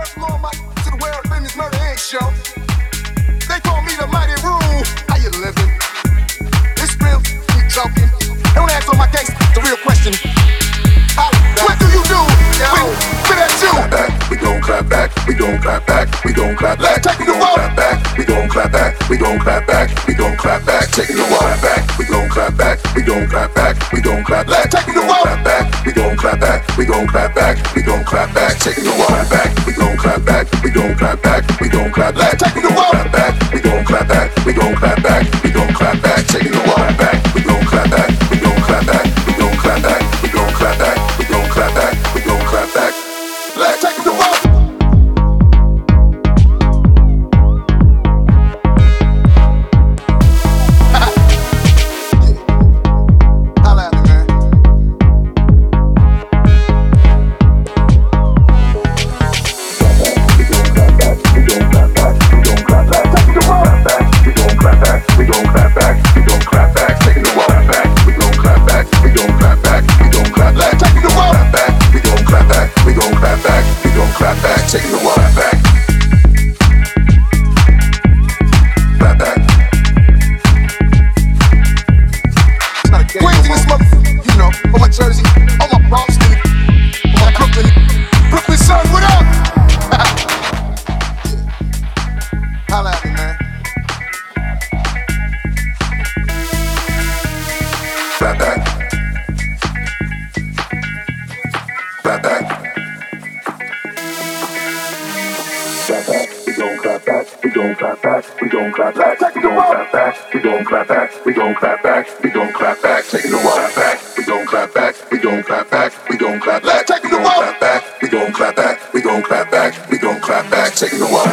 first law of my to the world famous Murder Inc. show. They call me the mighty rule. How you living? It's real, you joking. They don't ask on my case, the real question. I, what do you do? Yo. We that you? Clap back, we don't clap back, we don't clap back, we don't clap back, we don't clap back, we don't clap back, we don't clap back, we don't clap back, taking the wall back, we don't clap back, we don't clap back, we don't clap back, taking the wall back, we don't clap back, we don't clap back, we don't clap back, taking the wall back clap back, we gon' clap back. up for my Jersey, my for my son, back. Back. Back. We gon' clap back. We gon' clap back. We clap back. We gon' clap back. We clap back. We gon' clap back. We clap back. Taking the walk clap back, we gon' clap back, we gon' clap back, we gon' clap back, we gon' clap back, we gon' clap back, taking a while.